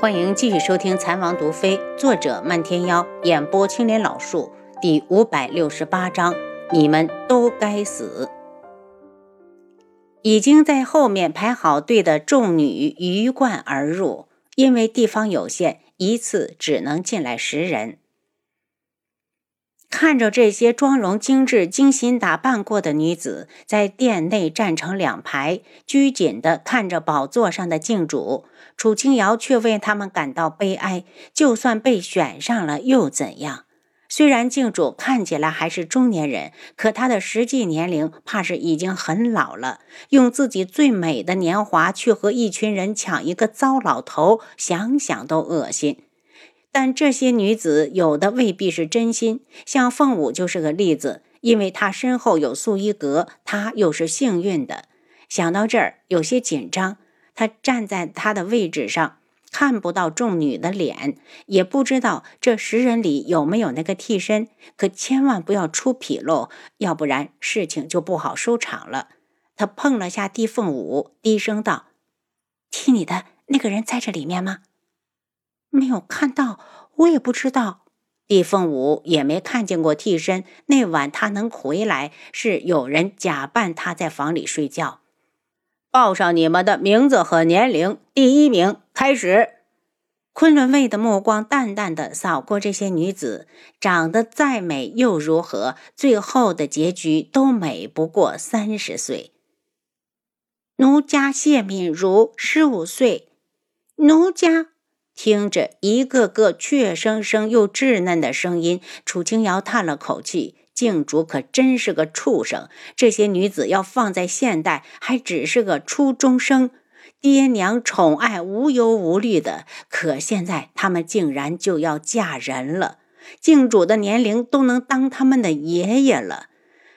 欢迎继续收听《残王毒妃》，作者漫天妖，演播青莲老树，第五百六十八章，你们都该死。已经在后面排好队的众女鱼贯而入，因为地方有限，一次只能进来十人。看着这些妆容精致、精心打扮过的女子在殿内站成两排，拘谨地看着宝座上的镜主，楚清瑶却为他们感到悲哀。就算被选上了又怎样？虽然镜主看起来还是中年人，可他的实际年龄怕是已经很老了。用自己最美的年华去和一群人抢一个糟老头，想想都恶心。但这些女子有的未必是真心，像凤舞就是个例子，因为她身后有素衣阁，她又是幸运的。想到这儿，有些紧张。她站在她的位置上，看不到众女的脸，也不知道这十人里有没有那个替身。可千万不要出纰漏，要不然事情就不好收场了。她碰了下地凤舞，低声道：“替你的那个人在这里面吗？”没有看到，我也不知道。地凤舞也没看见过替身。那晚他能回来，是有人假扮他在房里睡觉。报上你们的名字和年龄。第一名开始。昆仑卫的目光淡淡的扫过这些女子，长得再美又如何？最后的结局都美不过三十岁。奴家谢敏如，十五岁。奴家。听着一个个怯生生又稚嫩的声音，楚清瑶叹了口气：“静主可真是个畜生！这些女子要放在现代，还只是个初中生，爹娘宠爱无忧无虑的。可现在她们竟然就要嫁人了，静主的年龄都能当他们的爷爷了。”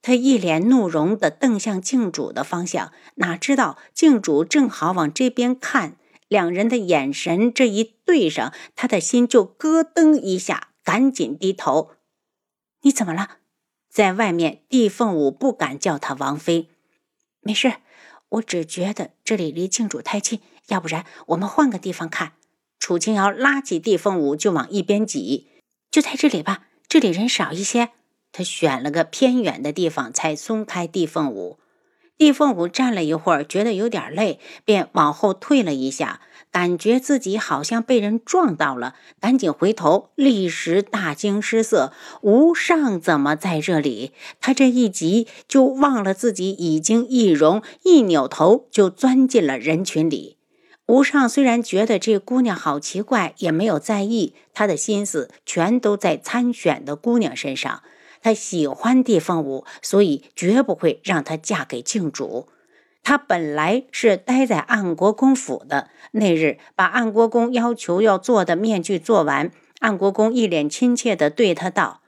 他一脸怒容地瞪向静主的方向，哪知道静主正好往这边看。两人的眼神这一对上，他的心就咯噔一下，赶紧低头。你怎么了？在外面，地凤舞不敢叫他王妃。没事，我只觉得这里离静主太近，要不然我们换个地方看。楚清瑶拉起地凤舞就往一边挤，就在这里吧，这里人少一些。他选了个偏远的地方，才松开地凤舞。地凤舞站了一会儿，觉得有点累，便往后退了一下，感觉自己好像被人撞到了，赶紧回头，立时大惊失色：无上怎么在这里？他这一急就忘了自己已经易容，一扭头就钻进了人群里。吴尚虽然觉得这姑娘好奇怪，也没有在意，他的心思全都在参选的姑娘身上。他喜欢地凤舞，所以绝不会让她嫁给靖主。他本来是待在安国公府的。那日把安国公要求要做的面具做完，安国公一脸亲切地对他道：“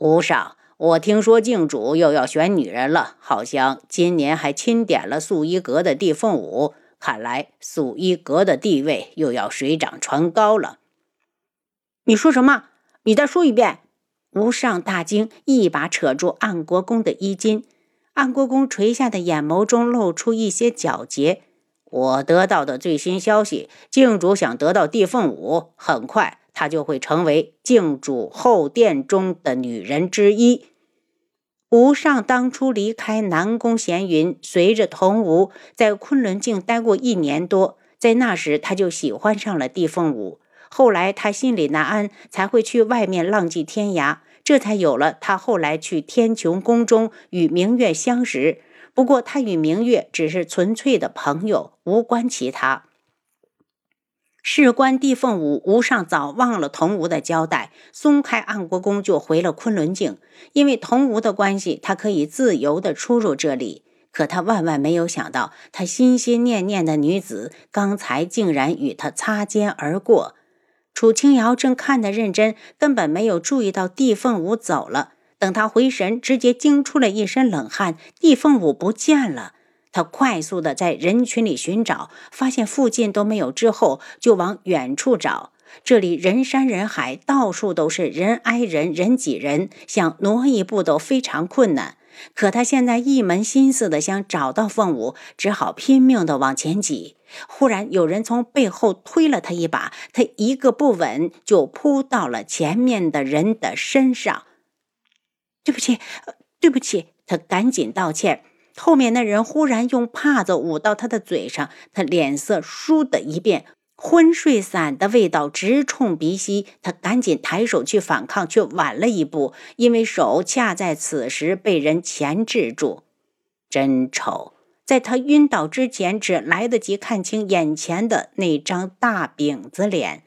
无上，我听说靖主又要选女人了，好像今年还钦点了素衣阁的地凤舞。看来素衣阁的地位又要水涨船高了。”你说什么？你再说一遍。无上大惊，一把扯住安国公的衣襟。安国公垂下的眼眸中露出一些皎洁。我得到的最新消息，靖主想得到地凤舞，很快她就会成为靖主后殿中的女人之一。无上当初离开南宫闲云，随着童无在昆仑镜待过一年多，在那时他就喜欢上了地凤舞。后来他心里难安，才会去外面浪迹天涯，这才有了他后来去天穹宫中与明月相识。不过他与明月只是纯粹的朋友，无关其他。事关地凤舞，吴上早忘了童吴的交代，松开暗国公就回了昆仑镜。因为童吴的关系，他可以自由地出入这里。可他万万没有想到，他心心念念的女子刚才竟然与他擦肩而过。楚清瑶正看得认真，根本没有注意到地凤舞走了。等他回神，直接惊出了一身冷汗，地凤舞不见了。他快速的在人群里寻找，发现附近都没有，之后就往远处找。这里人山人海，到处都是人挨人，人挤人，想挪一步都非常困难。可他现在一门心思的想找到凤舞，只好拼命的往前挤。忽然有人从背后推了他一把，他一个不稳就扑到了前面的人的身上。对不起，对不起，他赶紧道歉。后面那人忽然用帕子捂到他的嘴上，他脸色倏的一变。昏睡散的味道直冲鼻息，他赶紧抬手去反抗，却晚了一步，因为手恰在此时被人钳制住。真丑！在他晕倒之前，只来得及看清眼前的那张大饼子脸。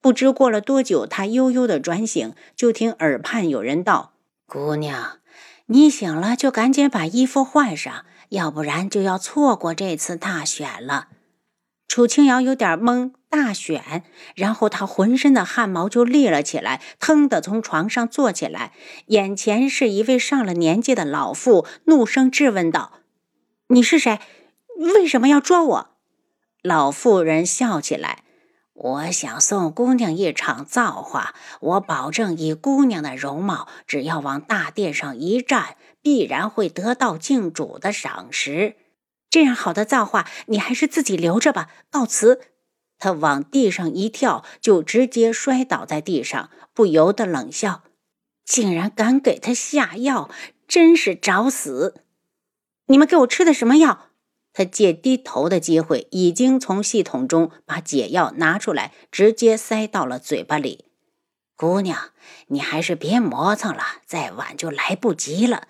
不知过了多久，他悠悠的转醒，就听耳畔有人道：“姑娘，你醒了就赶紧把衣服换上，要不然就要错过这次大选了。”楚清瑶有点懵，大选，然后她浑身的汗毛就立了起来，腾地从床上坐起来。眼前是一位上了年纪的老妇，怒声质问道：“你是谁？为什么要捉我？”老妇人笑起来：“我想送姑娘一场造化，我保证以姑娘的容貌，只要往大殿上一站，必然会得到靖主的赏识。”这样好的造化，你还是自己留着吧。告辞。他往地上一跳，就直接摔倒在地上，不由得冷笑：“竟然敢给他下药，真是找死！你们给我吃的什么药？”他借低头的机会，已经从系统中把解药拿出来，直接塞到了嘴巴里。姑娘，你还是别磨蹭了，再晚就来不及了。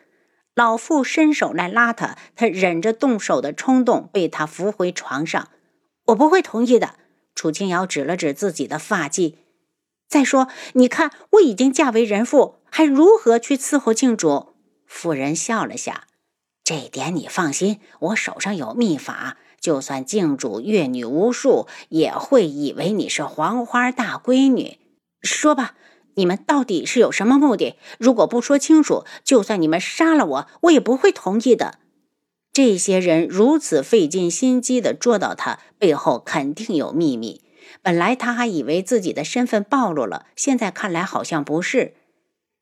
老妇伸手来拉他，他忍着动手的冲动，被他扶回床上。我不会同意的。楚清瑶指了指自己的发髻，再说，你看我已经嫁为人妇，还如何去伺候靖主？妇人笑了下，这点你放心，我手上有秘法，就算靖主阅女无数，也会以为你是黄花大闺女。说吧。你们到底是有什么目的？如果不说清楚，就算你们杀了我，我也不会同意的。这些人如此费尽心机的捉到他，背后肯定有秘密。本来他还以为自己的身份暴露了，现在看来好像不是。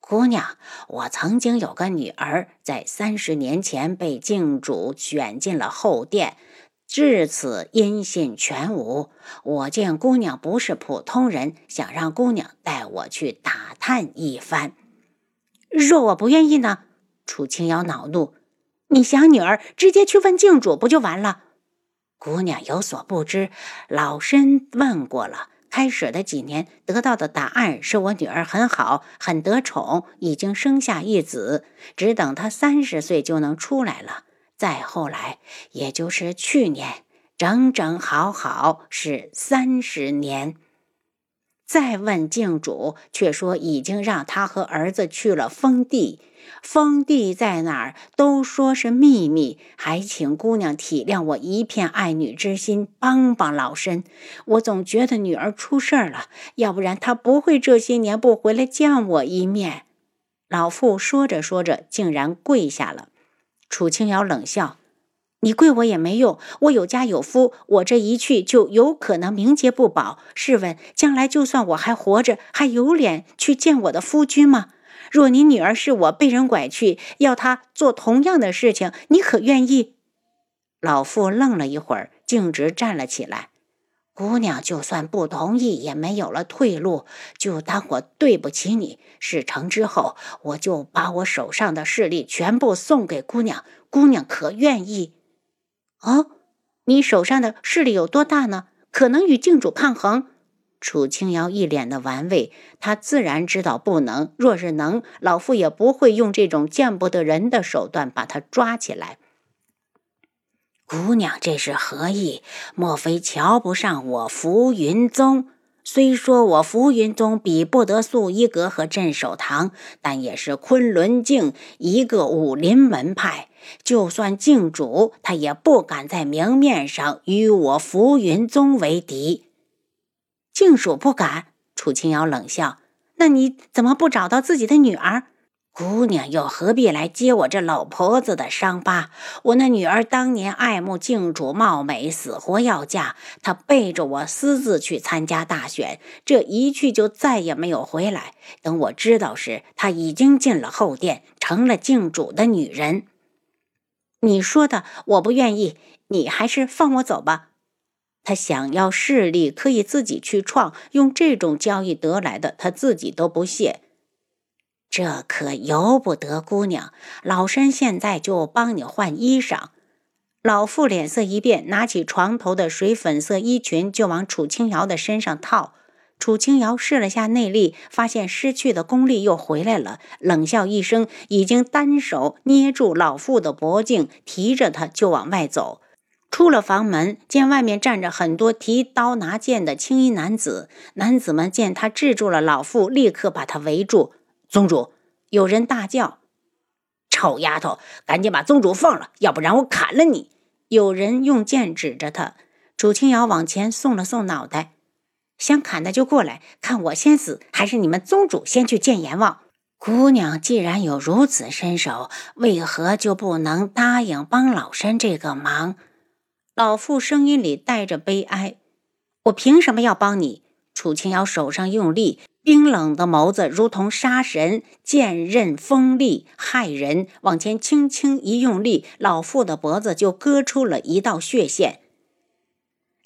姑娘，我曾经有个女儿，在三十年前被靖主选进了后殿。至此音信全无。我见姑娘不是普通人，想让姑娘带我去打探一番。若我不愿意呢？楚清瑶恼怒：“你想女儿，直接去问靖主不就完了？”姑娘有所不知，老身问过了，开始的几年得到的答案是我女儿很好，很得宠，已经生下一子，只等她三十岁就能出来了。再后来，也就是去年，整整好好是三十年。再问靖主，却说已经让他和儿子去了封地。封地在哪儿？都说是秘密，还请姑娘体谅我一片爱女之心，帮帮老身。我总觉得女儿出事儿了，要不然她不会这些年不回来见我一面。老妇说着说着，竟然跪下了。楚清瑶冷笑：“你跪我也没用，我有家有夫，我这一去就有可能名节不保。试问，将来就算我还活着，还有脸去见我的夫君吗？若你女儿是我被人拐去，要她做同样的事情，你可愿意？”老妇愣了一会儿，径直站了起来。姑娘就算不同意，也没有了退路，就当我对不起你。事成之后，我就把我手上的势力全部送给姑娘。姑娘可愿意？哦，你手上的势力有多大呢？可能与郡主抗衡？楚清瑶一脸的玩味，她自然知道不能。若是能，老夫也不会用这种见不得人的手段把她抓起来。姑娘，这是何意？莫非瞧不上我浮云宗？虽说我浮云宗比不得素衣阁和镇守堂，但也是昆仑镜一个武林门派。就算镜主，他也不敢在明面上与我浮云宗为敌。静主不敢。楚清瑶冷笑：“那你怎么不找到自己的女儿？”姑娘又何必来揭我这老婆子的伤疤？我那女儿当年爱慕靖主貌美，死活要嫁，她背着我私自去参加大选，这一去就再也没有回来。等我知道时，她已经进了后殿，成了靖主的女人。你说的我不愿意，你还是放我走吧。他想要势力，可以自己去创，用这种交易得来的，他自己都不屑。这可由不得姑娘，老身现在就帮你换衣裳。老妇脸色一变，拿起床头的水粉色衣裙就往楚清瑶的身上套。楚清瑶试了下内力，发现失去的功力又回来了，冷笑一声，已经单手捏住老妇的脖颈，提着她就往外走。出了房门，见外面站着很多提刀拿剑的青衣男子。男子们见他制住了老妇，立刻把他围住。宗主，有人大叫。臭丫头，赶紧把宗主放了，要不然我砍了你！有人用剑指着他。楚清瑶往前送了送脑袋，想砍的就过来，看我先死，还是你们宗主先去见阎王？姑娘既然有如此身手，为何就不能答应帮老身这个忙？老妇声音里带着悲哀：“我凭什么要帮你？”楚清瑶手上用力。冰冷的眸子如同杀神，剑刃锋利骇人。往前轻轻一用力，老妇的脖子就割出了一道血线。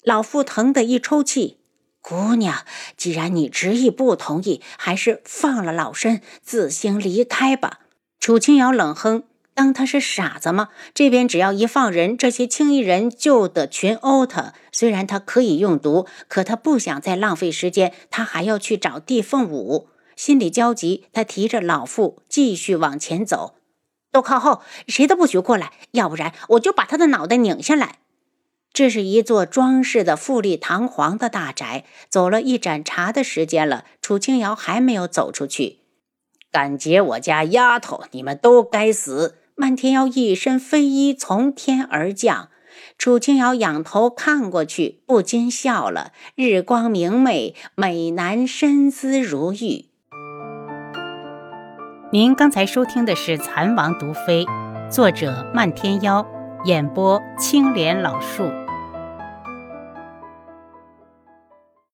老妇疼得一抽泣：“姑娘，既然你执意不同意，还是放了老身，自行离开吧。”楚清瑶冷哼。当他是傻子吗？这边只要一放人，这些青衣人就得群殴他。虽然他可以用毒，可他不想再浪费时间。他还要去找地凤舞，心里焦急。他提着老妇继续往前走，都靠后，谁都不许过来，要不然我就把他的脑袋拧下来。这是一座装饰的富丽堂皇的大宅，走了一盏茶的时间了，楚清瑶还没有走出去。敢劫我家丫头，你们都该死！漫天妖一身飞衣从天而降，楚清瑶仰头看过去，不禁笑了。日光明媚，美男身姿如玉。您刚才收听的是《蚕王毒妃》，作者漫天妖，演播青莲老树。